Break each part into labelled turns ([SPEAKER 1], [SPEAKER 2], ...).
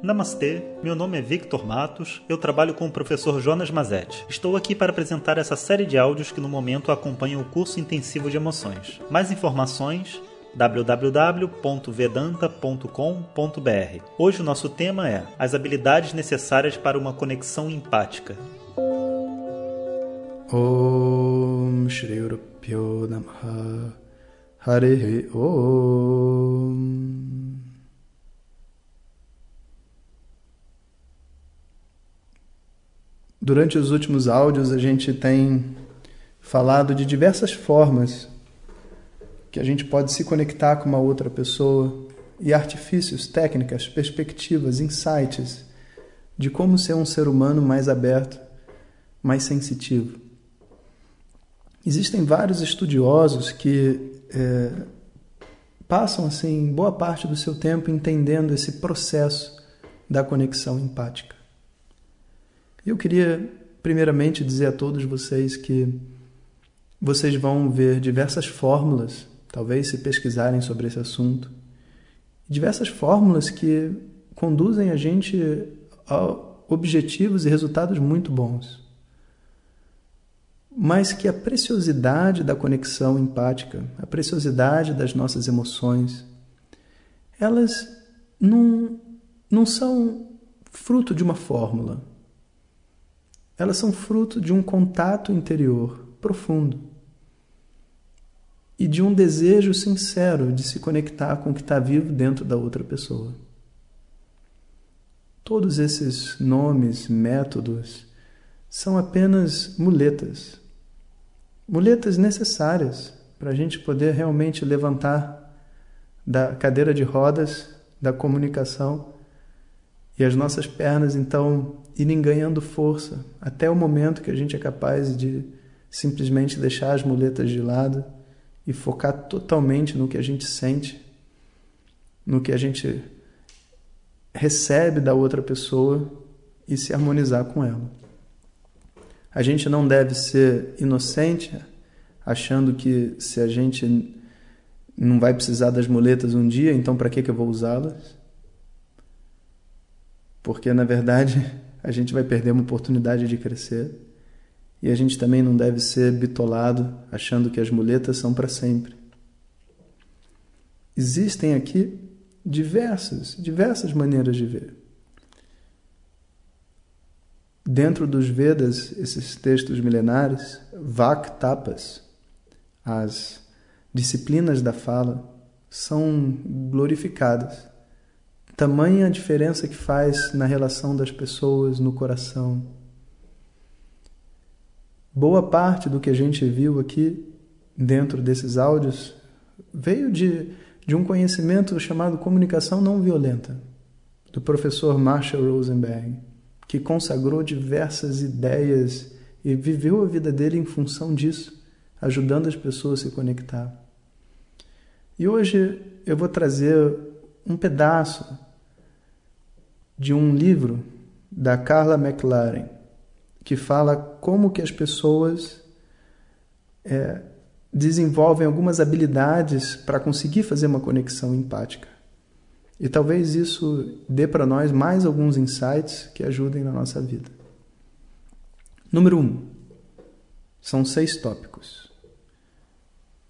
[SPEAKER 1] Namastê, meu nome é Victor Matos, eu trabalho com o professor Jonas Mazetti. Estou aqui para apresentar essa série de áudios que no momento acompanham o curso intensivo de emoções. Mais informações www.vedanta.com.br. Hoje o nosso tema é as habilidades necessárias para uma conexão empática.
[SPEAKER 2] Om Shri Namaha Hare Om Durante os últimos áudios, a gente tem falado de diversas formas que a gente pode se conectar com uma outra pessoa e artifícios, técnicas, perspectivas, insights de como ser um ser humano mais aberto, mais sensitivo. Existem vários estudiosos que é, passam assim boa parte do seu tempo entendendo esse processo da conexão empática. Eu queria, primeiramente, dizer a todos vocês que vocês vão ver diversas fórmulas, talvez se pesquisarem sobre esse assunto, diversas fórmulas que conduzem a gente a objetivos e resultados muito bons. Mas que a preciosidade da conexão empática, a preciosidade das nossas emoções, elas não, não são fruto de uma fórmula elas são fruto de um contato interior profundo e de um desejo sincero de se conectar com o que está vivo dentro da outra pessoa. Todos esses nomes, métodos, são apenas muletas. Muletas necessárias para a gente poder realmente levantar da cadeira de rodas da comunicação e as nossas pernas então irem ganhando força até o momento que a gente é capaz de simplesmente deixar as muletas de lado e focar totalmente no que a gente sente, no que a gente recebe da outra pessoa e se harmonizar com ela. A gente não deve ser inocente achando que se a gente não vai precisar das muletas um dia, então para que, que eu vou usá-las? porque na verdade a gente vai perder uma oportunidade de crescer e a gente também não deve ser bitolado achando que as muletas são para sempre. Existem aqui diversas, diversas maneiras de ver. Dentro dos Vedas, esses textos milenares, Vak Tapas, as disciplinas da fala, são glorificadas. Tamanha a diferença que faz na relação das pessoas, no coração. Boa parte do que a gente viu aqui dentro desses áudios veio de, de um conhecimento chamado comunicação não violenta, do professor Marshall Rosenberg, que consagrou diversas ideias e viveu a vida dele em função disso, ajudando as pessoas a se conectar. E hoje eu vou trazer um pedaço de um livro da Carla McLaren que fala como que as pessoas é, desenvolvem algumas habilidades para conseguir fazer uma conexão empática. E talvez isso dê para nós mais alguns insights que ajudem na nossa vida. Número um, são seis tópicos.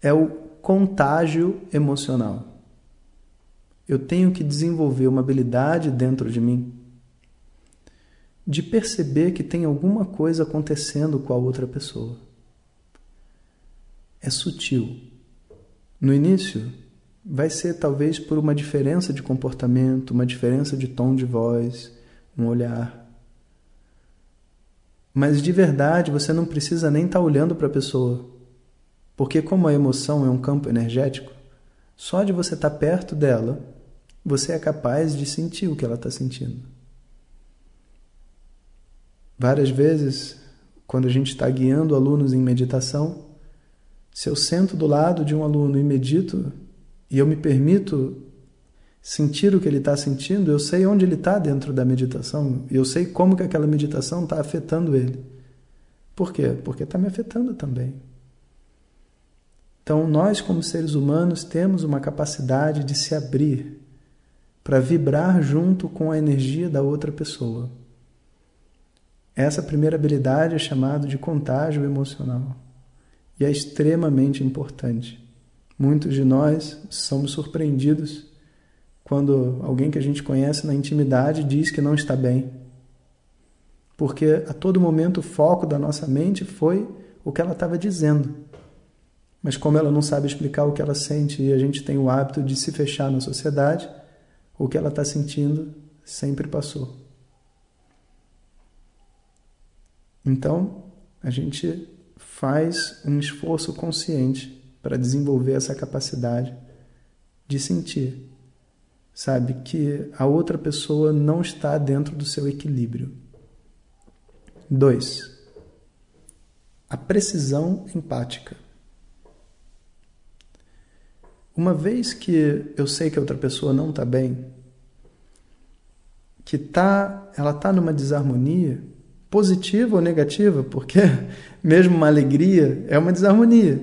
[SPEAKER 2] É o contágio emocional eu tenho que desenvolver uma habilidade dentro de mim de perceber que tem alguma coisa acontecendo com a outra pessoa. É sutil. No início, vai ser talvez por uma diferença de comportamento, uma diferença de tom de voz, um olhar. Mas de verdade, você não precisa nem estar tá olhando para a pessoa. Porque, como a emoção é um campo energético, só de você estar tá perto dela, você é capaz de sentir o que ela está sentindo. Várias vezes, quando a gente está guiando alunos em meditação, se eu sento do lado de um aluno e medito e eu me permito sentir o que ele está sentindo, eu sei onde ele está dentro da meditação eu sei como que aquela meditação está afetando ele. Por quê? Porque está me afetando também. Então, nós, como seres humanos, temos uma capacidade de se abrir para vibrar junto com a energia da outra pessoa. Essa primeira habilidade é chamada de contágio emocional e é extremamente importante. Muitos de nós somos surpreendidos quando alguém que a gente conhece na intimidade diz que não está bem. Porque a todo momento o foco da nossa mente foi o que ela estava dizendo. Mas como ela não sabe explicar o que ela sente e a gente tem o hábito de se fechar na sociedade, o que ela está sentindo sempre passou. Então, a gente faz um esforço consciente para desenvolver essa capacidade de sentir, sabe, que a outra pessoa não está dentro do seu equilíbrio. Dois, a precisão empática. Uma vez que eu sei que a outra pessoa não está bem, que tá, ela está numa desarmonia, positiva ou negativa, porque mesmo uma alegria é uma desarmonia.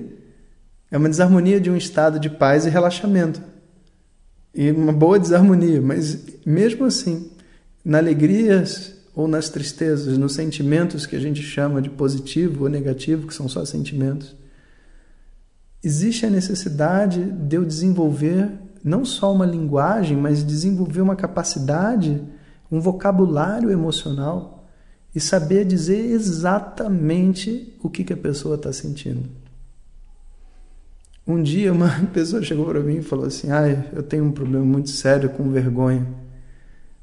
[SPEAKER 2] É uma desarmonia de um estado de paz e relaxamento. E uma boa desarmonia, mas mesmo assim, na alegrias ou nas tristezas, nos sentimentos que a gente chama de positivo ou negativo, que são só sentimentos, existe a necessidade de eu desenvolver não só uma linguagem, mas desenvolver uma capacidade, um vocabulário emocional e saber dizer exatamente o que, que a pessoa está sentindo. Um dia uma pessoa chegou para mim e falou assim: "Ah, eu tenho um problema muito sério com vergonha".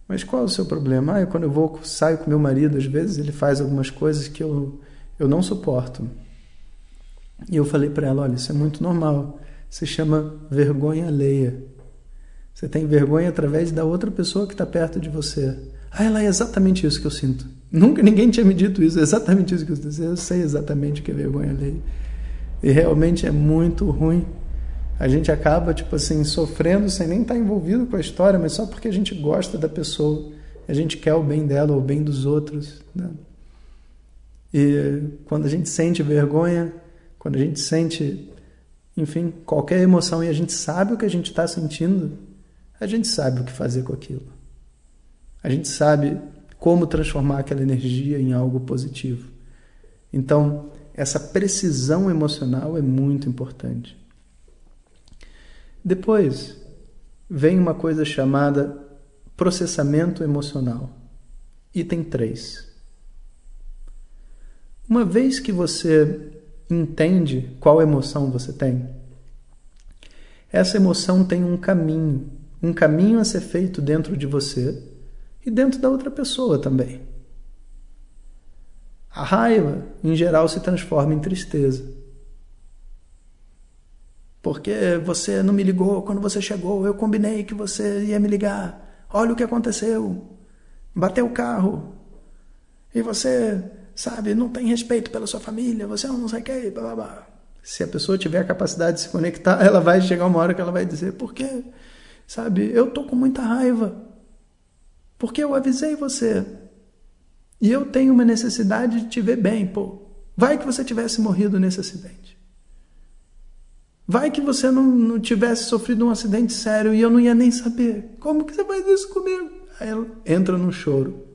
[SPEAKER 2] Mas qual é o seu problema? Ah, quando eu vou saio com meu marido, às vezes ele faz algumas coisas que eu eu não suporto. E eu falei para ela: olha, isso é muito normal. Se chama vergonha alheia. Você tem vergonha através da outra pessoa que está perto de você. Ah, ela é exatamente isso que eu sinto. Nunca ninguém tinha me dito isso. É exatamente isso que eu sinto. Eu sei exatamente o que é vergonha alheia. E realmente é muito ruim. A gente acaba, tipo assim, sofrendo sem nem estar tá envolvido com a história, mas só porque a gente gosta da pessoa. A gente quer o bem dela ou o bem dos outros. Né? E quando a gente sente vergonha, quando a gente sente, enfim, qualquer emoção e a gente sabe o que a gente está sentindo, a gente sabe o que fazer com aquilo. A gente sabe como transformar aquela energia em algo positivo. Então, essa precisão emocional é muito importante. Depois, vem uma coisa chamada processamento emocional. Item 3. Uma vez que você entende qual emoção você tem, essa emoção tem um caminho, um caminho a ser feito dentro de você e dentro da outra pessoa também. A raiva, em geral, se transforma em tristeza. Porque você não me ligou quando você chegou, eu combinei que você ia me ligar. Olha o que aconteceu. Bateu o carro. E você sabe, não tem respeito pela sua família, você não sei o que, blá, blá, blá. Se a pessoa tiver a capacidade de se conectar, ela vai chegar uma hora que ela vai dizer, porque, sabe, eu tô com muita raiva, porque eu avisei você, e eu tenho uma necessidade de te ver bem, pô. Vai que você tivesse morrido nesse acidente. Vai que você não, não tivesse sofrido um acidente sério e eu não ia nem saber. Como que você faz isso comigo? Aí ela entra no choro.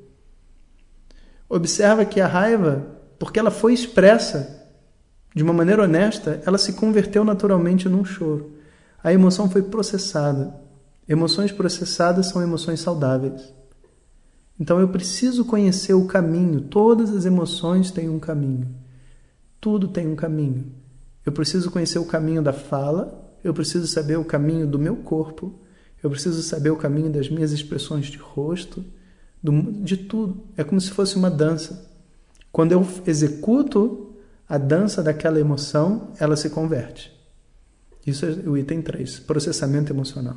[SPEAKER 2] Observa que a raiva, porque ela foi expressa de uma maneira honesta, ela se converteu naturalmente num choro. A emoção foi processada. Emoções processadas são emoções saudáveis. Então eu preciso conhecer o caminho. Todas as emoções têm um caminho. Tudo tem um caminho. Eu preciso conhecer o caminho da fala, eu preciso saber o caminho do meu corpo, eu preciso saber o caminho das minhas expressões de rosto, do, de tudo. É como se fosse uma dança. Quando eu executo a dança daquela emoção, ela se converte. Isso é o item 3, processamento emocional.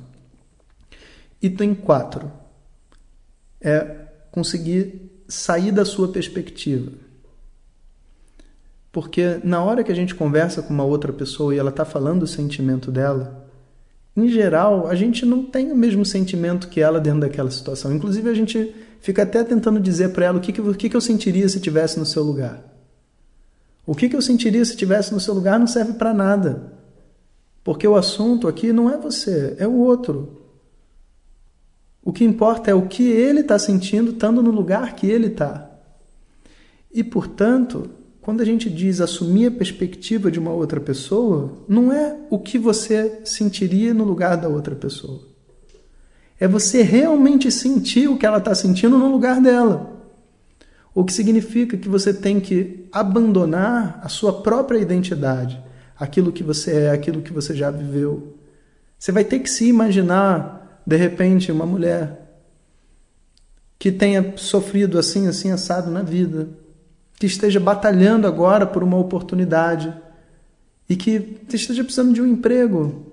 [SPEAKER 2] Item 4 é conseguir sair da sua perspectiva. Porque na hora que a gente conversa com uma outra pessoa e ela está falando o sentimento dela, em geral, a gente não tem o mesmo sentimento que ela dentro daquela situação. Inclusive, a gente fica até tentando dizer para ela o que, que, o que, que eu sentiria se estivesse no seu lugar. O que, que eu sentiria se estivesse no seu lugar não serve para nada. Porque o assunto aqui não é você, é o outro. O que importa é o que ele está sentindo estando no lugar que ele está. E, portanto, quando a gente diz assumir a perspectiva de uma outra pessoa, não é o que você sentiria no lugar da outra pessoa. É você realmente sentir o que ela está sentindo no lugar dela. O que significa que você tem que abandonar a sua própria identidade, aquilo que você é, aquilo que você já viveu. Você vai ter que se imaginar, de repente, uma mulher que tenha sofrido assim, assim, assado na vida, que esteja batalhando agora por uma oportunidade e que esteja precisando de um emprego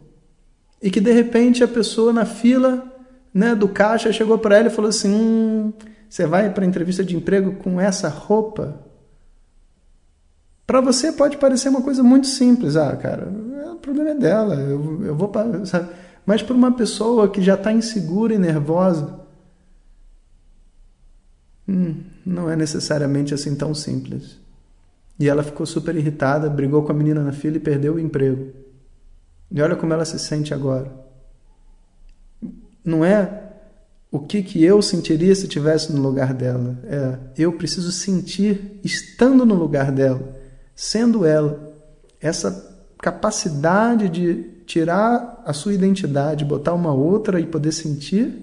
[SPEAKER 2] e que de repente a pessoa na fila né, do caixa chegou para ela e falou assim: hum, você vai para entrevista de emprego com essa roupa? Para você pode parecer uma coisa muito simples. Ah, cara, o problema é dela. Eu, eu vou sabe? Mas para uma pessoa que já está insegura e nervosa, hum, não é necessariamente assim tão simples. E ela ficou super irritada, brigou com a menina na fila e perdeu o emprego. E olha como ela se sente agora. Não é o que, que eu sentiria se estivesse no lugar dela. É, eu preciso sentir estando no lugar dela, sendo ela. Essa capacidade de tirar a sua identidade, botar uma outra e poder sentir,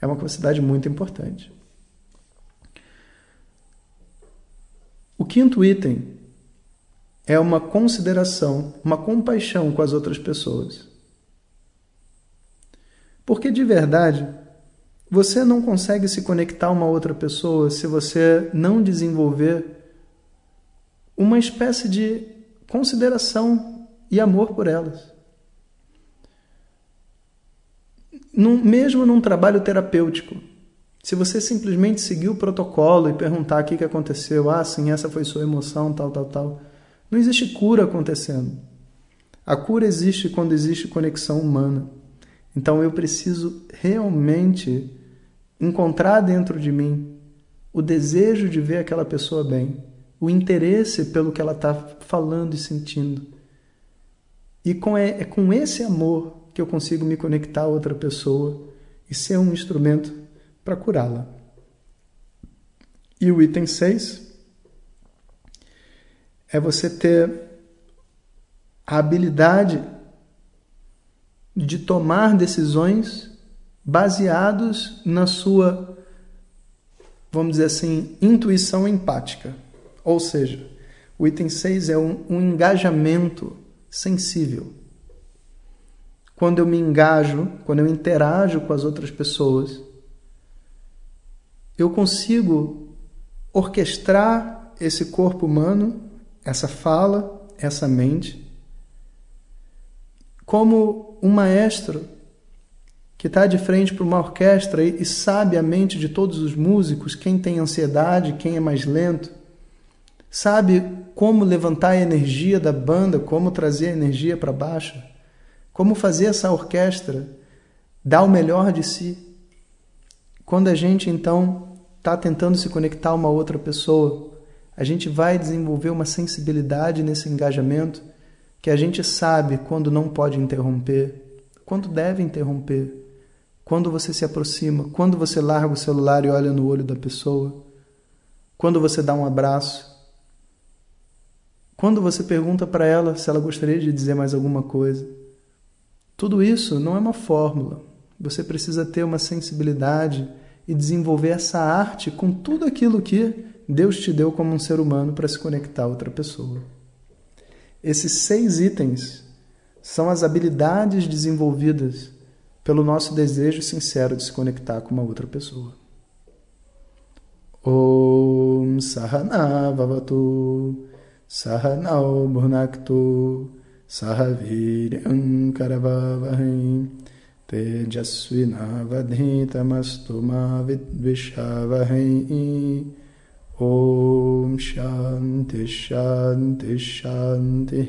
[SPEAKER 2] é uma capacidade muito importante. O quinto item é uma consideração, uma compaixão com as outras pessoas. Porque de verdade, você não consegue se conectar a uma outra pessoa se você não desenvolver uma espécie de consideração e amor por elas. Num, mesmo num trabalho terapêutico, se você simplesmente seguir o protocolo e perguntar o que, que aconteceu, ah, sim, essa foi sua emoção, tal, tal, tal, não existe cura acontecendo. A cura existe quando existe conexão humana. Então eu preciso realmente encontrar dentro de mim o desejo de ver aquela pessoa bem, o interesse pelo que ela está falando e sentindo. E com, é, com esse amor que eu consigo me conectar a outra pessoa e ser um instrumento para curá-la. E o item 6 é você ter a habilidade de tomar decisões baseados na sua, vamos dizer assim, intuição empática. Ou seja, o item 6 é um, um engajamento sensível. Quando eu me engajo, quando eu interajo com as outras pessoas, eu consigo orquestrar esse corpo humano, essa fala, essa mente, como um maestro que está de frente para uma orquestra e, e sabe a mente de todos os músicos, quem tem ansiedade, quem é mais lento, sabe como levantar a energia da banda, como trazer a energia para baixo, como fazer essa orquestra dar o melhor de si. Quando a gente então está tentando se conectar a uma outra pessoa, a gente vai desenvolver uma sensibilidade nesse engajamento que a gente sabe quando não pode interromper, quando deve interromper, quando você se aproxima, quando você larga o celular e olha no olho da pessoa, quando você dá um abraço, quando você pergunta para ela se ela gostaria de dizer mais alguma coisa. Tudo isso não é uma fórmula. Você precisa ter uma sensibilidade e desenvolver essa arte com tudo aquilo que Deus te deu como um ser humano para se conectar a outra pessoa. Esses seis itens são as habilidades desenvolvidas pelo nosso desejo sincero de se conectar com uma outra pessoa. Om Sahana Vavatu Sahanao Bhunaktu Sahaviryam Karavavahem Tejasvinavadhitamastu Ma Vidvishavahem Om Shanti Shanti Shanti.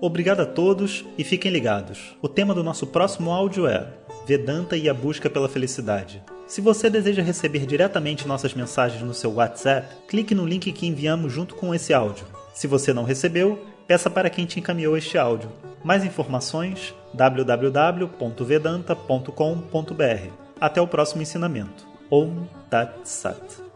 [SPEAKER 1] Obrigado a todos e fiquem ligados. O tema do nosso próximo áudio é Vedanta e a busca pela felicidade. Se você deseja receber diretamente nossas mensagens no seu WhatsApp, clique no link que enviamos junto com esse áudio. Se você não recebeu, peça para quem te encaminhou este áudio. Mais informações www.vedanta.com.br. Até o próximo ensinamento. Om Tat Sat.